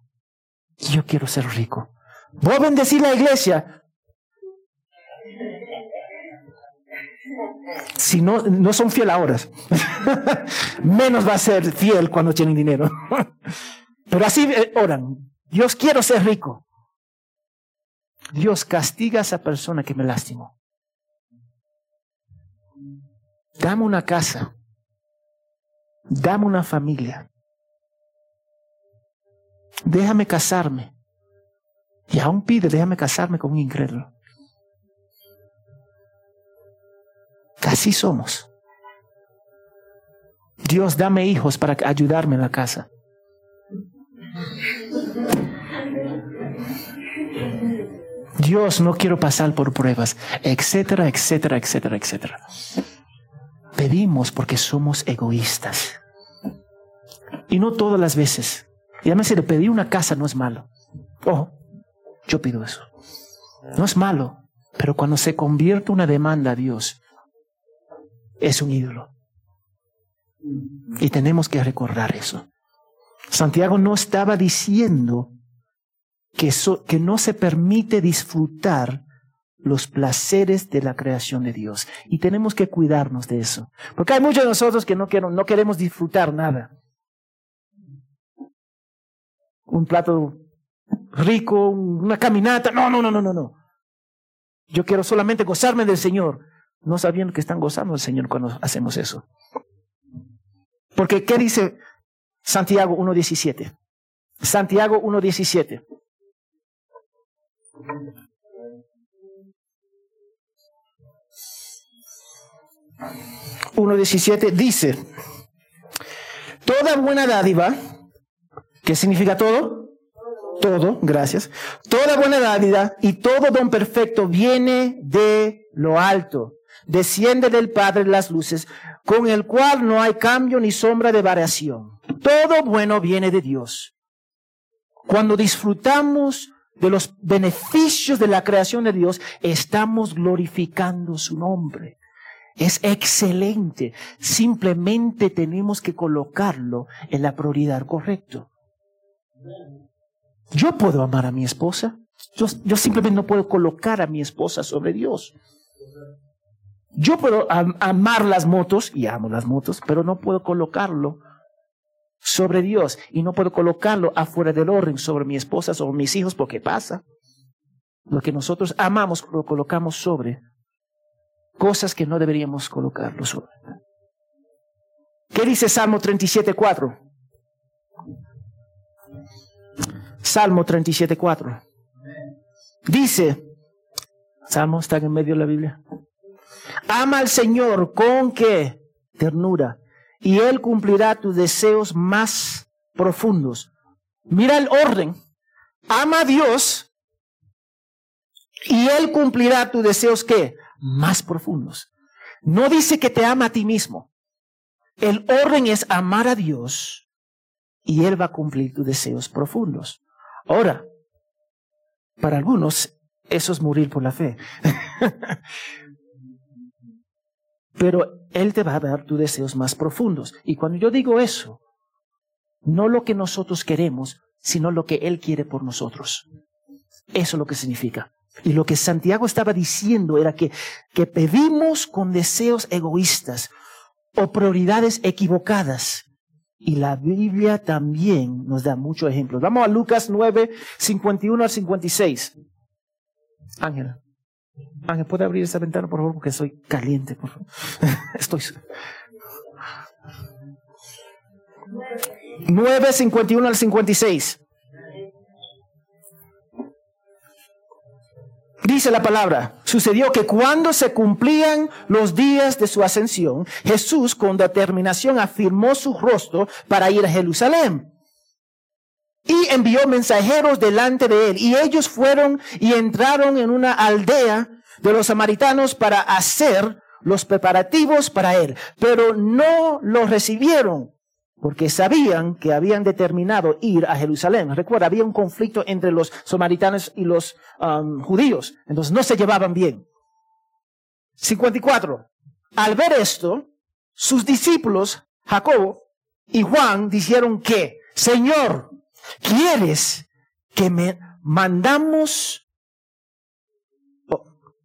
Yo quiero ser rico. Voy a bendecir la iglesia. si no, no son fiel ahora, menos va a ser fiel cuando tienen dinero. Pero así eh, oran, Dios quiero ser rico. Dios castiga a esa persona que me lastimó. Dame una casa. Dame una familia. Déjame casarme. Y aún pide, déjame casarme con un incrédulo. Así somos. Dios, dame hijos para ayudarme en la casa. Dios, no quiero pasar por pruebas, etcétera, etcétera, etcétera, etcétera. Pedimos porque somos egoístas. Y no todas las veces. Y además, le pedí una casa no es malo. Ojo, yo pido eso. No es malo. Pero cuando se convierte una demanda a Dios, es un ídolo. Y tenemos que recordar eso. Santiago no estaba diciendo que, que no se permite disfrutar los placeres de la creación de Dios. Y tenemos que cuidarnos de eso. Porque hay muchos de nosotros que no queremos disfrutar nada un plato rico, una caminata. No, no, no, no, no, no. Yo quiero solamente gozarme del Señor. No sabiendo que están gozando del Señor cuando hacemos eso. Porque, ¿qué dice Santiago 1.17? Santiago 1.17. Uno dice, toda buena dádiva ¿qué significa todo? Todo, gracias. Toda buena dádiva y todo don perfecto viene de lo alto, desciende del Padre las luces, con el cual no hay cambio ni sombra de variación. Todo bueno viene de Dios. Cuando disfrutamos de los beneficios de la creación de Dios, estamos glorificando su nombre. Es excelente. Simplemente tenemos que colocarlo en la prioridad correcta. Yo puedo amar a mi esposa. Yo, yo, simplemente no puedo colocar a mi esposa sobre Dios. Yo puedo amar las motos, y amo las motos, pero no puedo colocarlo sobre Dios y no puedo colocarlo afuera del orden sobre mi esposa, sobre mis hijos, porque pasa. Lo que nosotros amamos lo colocamos sobre cosas que no deberíamos colocarlo sobre. ¿Qué dice Salmo 37.4? Salmo 37.4. Dice, Salmo está en medio de la Biblia. Ama al Señor con qué? Ternura. Y Él cumplirá tus deseos más profundos. Mira el orden. Ama a Dios y Él cumplirá tus deseos qué? Más profundos. No dice que te ama a ti mismo. El orden es amar a Dios y Él va a cumplir tus deseos profundos. Ahora, para algunos eso es morir por la fe. pero Él te va a dar tus deseos más profundos. Y cuando yo digo eso, no lo que nosotros queremos, sino lo que Él quiere por nosotros. Eso es lo que significa. Y lo que Santiago estaba diciendo era que, que pedimos con deseos egoístas o prioridades equivocadas. Y la Biblia también nos da muchos ejemplos. Vamos a Lucas 9, 51 al 56. Ángela. Ángel, ¿puede abrir esa ventana, por favor? Porque soy caliente, por favor. Estoy. 9, 51 al 56. Dice la palabra, sucedió que cuando se cumplían los días de su ascensión, Jesús con determinación afirmó su rostro para ir a Jerusalén y envió mensajeros delante de él. Y ellos fueron y entraron en una aldea de los samaritanos para hacer los preparativos para él. Pero no los recibieron porque sabían que habían determinado ir a Jerusalén. Recuerda, había un conflicto entre los samaritanos y los um, judíos. Entonces no se llevaban bien. 54. Al ver esto, sus discípulos, Jacobo y Juan, dijeron que, Señor, ¿Quieres que me mandamos? Oh,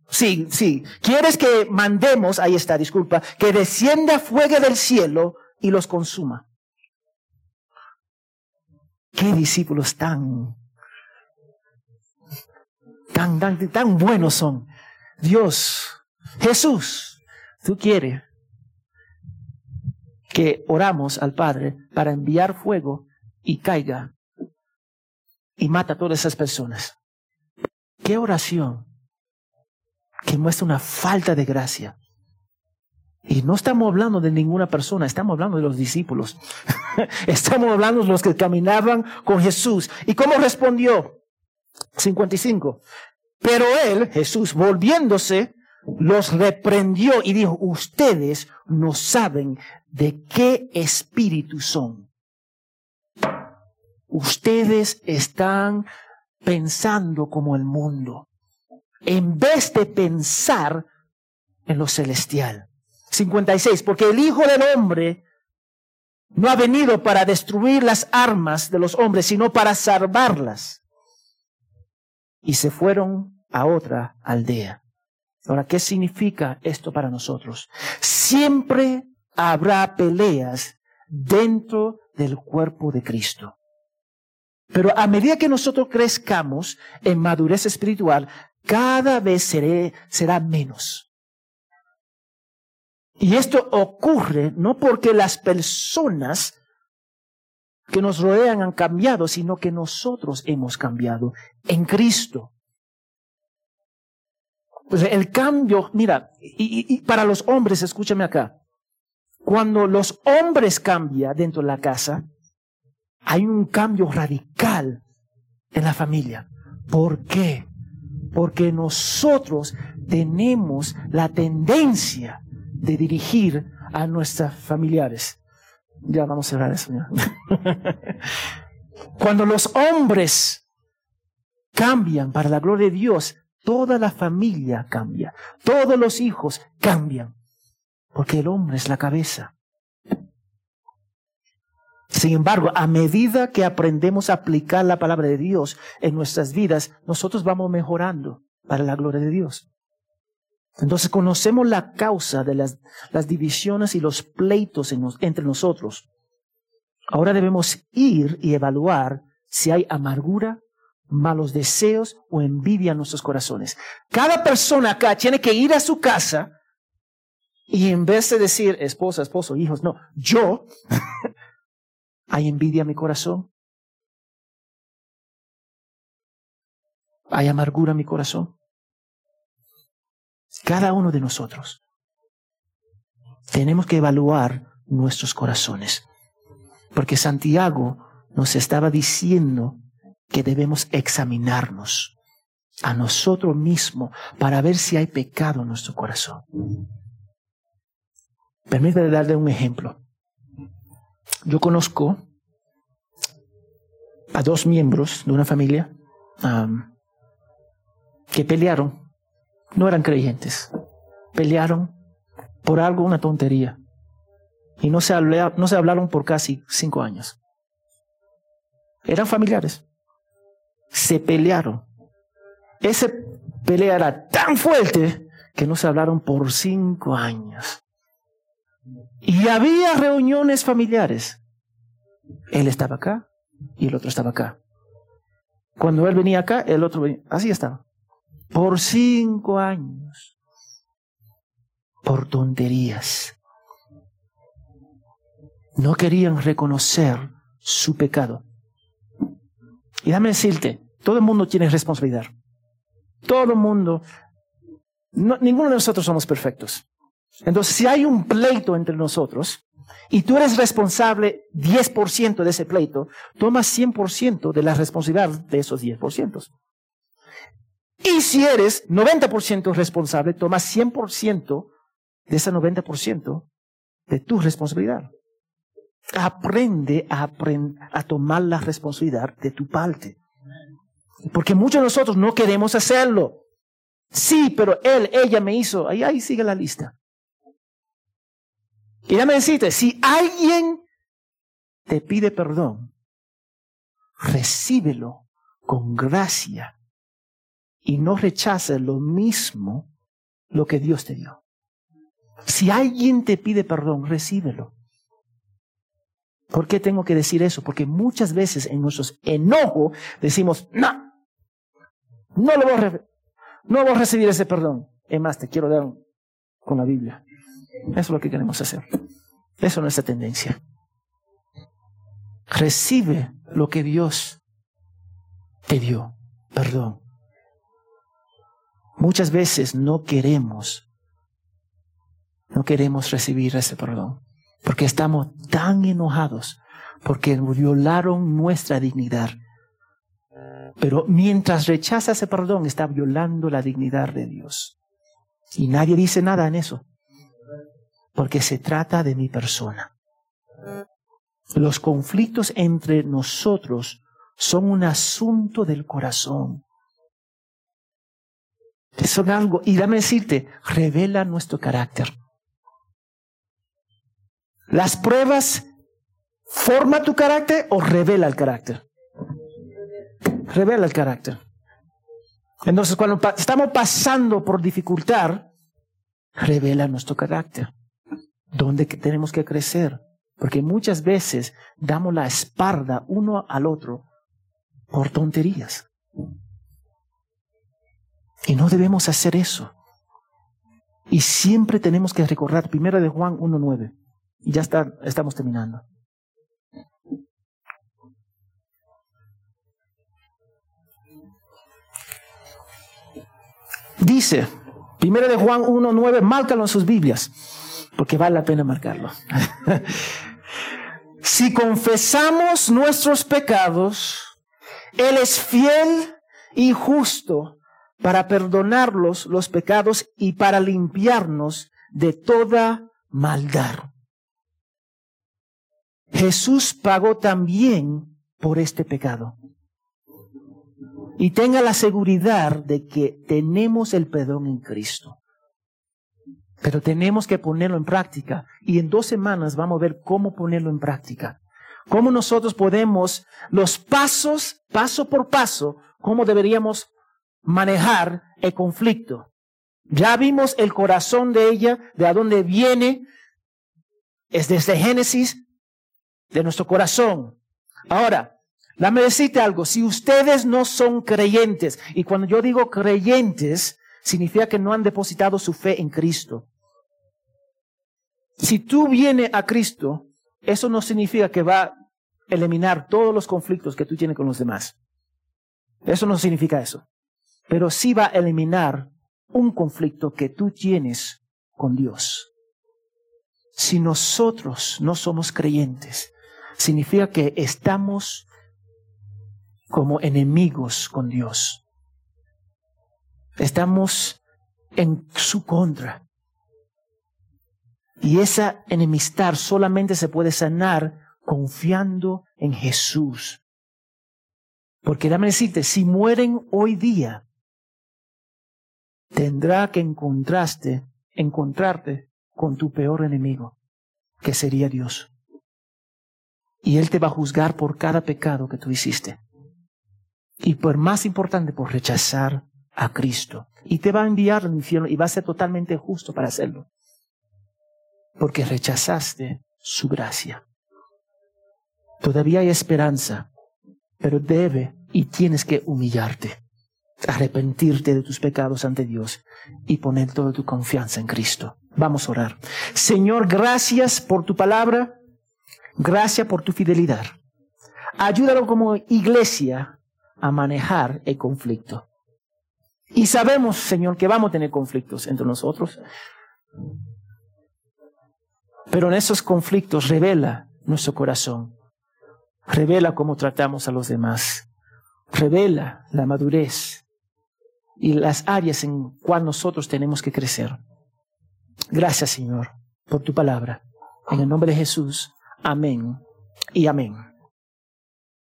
sí, sí. ¿Quieres que mandemos, ahí está, disculpa, que descienda fuego del cielo y los consuma? ¿Qué discípulos tan, tan, tan, tan buenos son? Dios, Jesús, tú quieres que oramos al Padre para enviar fuego y caiga y mata a todas esas personas. ¿Qué oración? Que muestra una falta de gracia. Y no estamos hablando de ninguna persona, estamos hablando de los discípulos. estamos hablando de los que caminaban con Jesús. ¿Y cómo respondió? 55. Pero él, Jesús, volviéndose, los reprendió y dijo, ustedes no saben de qué espíritu son ustedes están pensando como el mundo, en vez de pensar en lo celestial. 56, porque el Hijo del Hombre no ha venido para destruir las armas de los hombres, sino para salvarlas. Y se fueron a otra aldea. Ahora, ¿qué significa esto para nosotros? Siempre habrá peleas dentro del cuerpo de Cristo. Pero a medida que nosotros crezcamos en madurez espiritual, cada vez será menos. Y esto ocurre no porque las personas que nos rodean han cambiado, sino que nosotros hemos cambiado en Cristo. Pues el cambio, mira, y, para los hombres, escúchame acá, cuando los hombres cambian dentro de la casa, hay un cambio radical en la familia. ¿Por qué? Porque nosotros tenemos la tendencia de dirigir a nuestros familiares. Ya vamos a cerrar eso. Cuando los hombres cambian para la gloria de Dios, toda la familia cambia, todos los hijos cambian, porque el hombre es la cabeza. Sin embargo, a medida que aprendemos a aplicar la palabra de Dios en nuestras vidas, nosotros vamos mejorando para la gloria de Dios. Entonces conocemos la causa de las, divisiones y los pleitos entre nosotros. Ahora debemos ir y evaluar si hay amargura, malos deseos o envidia en nuestros corazones. Cada persona acá tiene que ir a su casa y en vez de decir esposa, esposo, hijos, no, yo, ¿hay envidia en mi corazón? ¿Hay amargura en mi corazón? Cada uno de nosotros. Tenemos que evaluar nuestros corazones. Porque Santiago nos estaba diciendo que debemos examinarnos a nosotros mismos para ver si hay pecado en nuestro corazón. Permítame darle un ejemplo. Yo conozco a dos miembros de una familia que pelearon, no eran creyentes, pelearon por algo, una tontería, y no se, no se hablaron por casi cinco años. Eran familiares se pelearon. Esa pelea era tan fuerte que no se hablaron por cinco años. Y había reuniones familiares. Él estaba acá y el otro estaba acá. Cuando él venía acá, el otro venía. Así estaba. Por cinco años. Por tonterías. No querían reconocer su pecado. Y dame decirte, todo el mundo tiene responsabilidad. Todo el mundo, ninguno de nosotros somos perfectos. Entonces, si hay un pleito entre nosotros y tú eres responsable 10% de ese pleito, tomas 100% de la responsabilidad de esos 10%. Y si eres 90% responsable, tomas 100% de ese 90% de tu responsabilidad. Aprende a, a tomar la responsabilidad de tu parte. Porque muchos de nosotros no queremos hacerlo. Sí, pero él, ella me hizo. Ahí, ahí sigue la lista. Y ya me deciste, si alguien te pide perdón, recíbelo con gracia y no rechaces lo mismo lo que Dios te dio. Si alguien te pide perdón, recíbelo. ¿Por qué tengo que decir eso? Porque muchas veces en nuestros enojos decimos, no, no lo voy a, no a recibir ese perdón. Es más, te quiero dar con la Biblia. Eso es lo que queremos hacer. Eso es nuestra tendencia. Recibe lo que Dios te dio, perdón. Muchas veces no queremos, no queremos recibir ese perdón porque estamos tan enojados, porque violaron nuestra dignidad. Pero mientras rechaza ese perdón, está violando la dignidad de Dios. Y nadie dice nada en eso, porque se trata de mi persona. Los conflictos entre nosotros son un asunto del corazón. Son algo, y dame decirte, revela nuestro carácter. ¿Las pruebas forma tu carácter o revela el carácter? Revela el carácter. Entonces, cuando estamos pasando por dificultad, revela nuestro carácter. ¿Dónde tenemos que crecer? Porque muchas veces damos la espalda uno al otro por tonterías. Y no debemos hacer eso. Y siempre tenemos que recordar, primera de Juan 1.9. Y ya está, estamos terminando. Dice, Primero de Juan 1.9, márcalo en sus Biblias, porque vale la pena marcarlo. si confesamos nuestros pecados, Él es fiel y justo para perdonarlos los pecados y para limpiarnos de toda maldad. Jesús pagó también por este pecado. Y tenga la seguridad de que tenemos el perdón en Cristo. Pero tenemos que ponerlo en práctica. Y en dos semanas vamos a ver cómo ponerlo en práctica. Cómo nosotros podemos, los pasos, paso por paso, cómo deberíamos manejar el conflicto. Ya vimos el corazón de ella, de a dónde viene. Es desde Génesis, de nuestro corazón. Ahora, Dame decirte algo, si ustedes no son creyentes, y cuando yo digo creyentes, significa que no han depositado su fe en Cristo. Si tú vienes a Cristo, eso no significa que va a eliminar todos los conflictos que tú tienes con los demás. Eso no significa eso. Pero sí va a eliminar un conflicto que tú tienes con Dios. Si nosotros no somos creyentes, significa que estamos como enemigos con Dios. Estamos en su contra. Y esa enemistad solamente se puede sanar confiando en Jesús. Porque dame decirte, si mueren hoy día, tendrá que encontrarte, encontrarte con tu peor enemigo, que sería Dios. Y Él te va a juzgar por cada pecado que tú hiciste. Y por más importante, por rechazar a Cristo. Y te va a enviar al infierno y va a ser totalmente justo para hacerlo. Porque rechazaste su gracia. Todavía hay esperanza, pero debe y tienes que humillarte, arrepentirte de tus pecados ante Dios y poner toda tu confianza en Cristo. Vamos a orar. Señor, gracias por tu palabra, gracias por tu fidelidad. Ayúdalo como iglesia a manejar el conflicto. Y sabemos, Señor, que vamos a tener conflictos entre nosotros. Pero en esos conflictos revela nuestro corazón. Revela cómo tratamos a los demás. Revela la madurez y las áreas en cual nosotros tenemos que crecer. Gracias, Señor, por tu palabra. En el nombre de Jesús. Amén y amén.